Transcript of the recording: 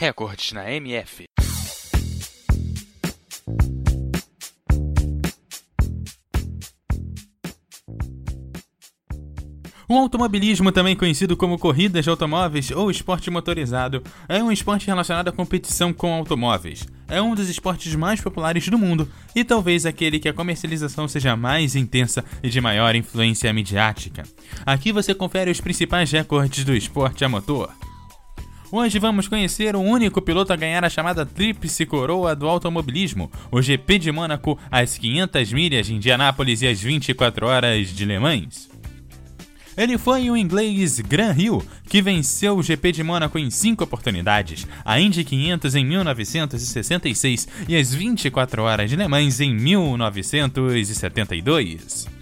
Recordes na MF. O automobilismo, também conhecido como corridas de automóveis ou esporte motorizado, é um esporte relacionado à competição com automóveis. É um dos esportes mais populares do mundo e talvez aquele que a comercialização seja mais intensa e de maior influência midiática. Aqui você confere os principais recordes do esporte a motor. Hoje vamos conhecer o único piloto a ganhar a chamada Tríplice Coroa do automobilismo, o GP de Mônaco, as 500 milhas de Indianápolis e as 24 horas de Le Mans. Ele foi o inglês Graham Hill, que venceu o GP de Mônaco em cinco oportunidades, a Indy 500 em 1966 e as 24 horas de Le Mans em 1972.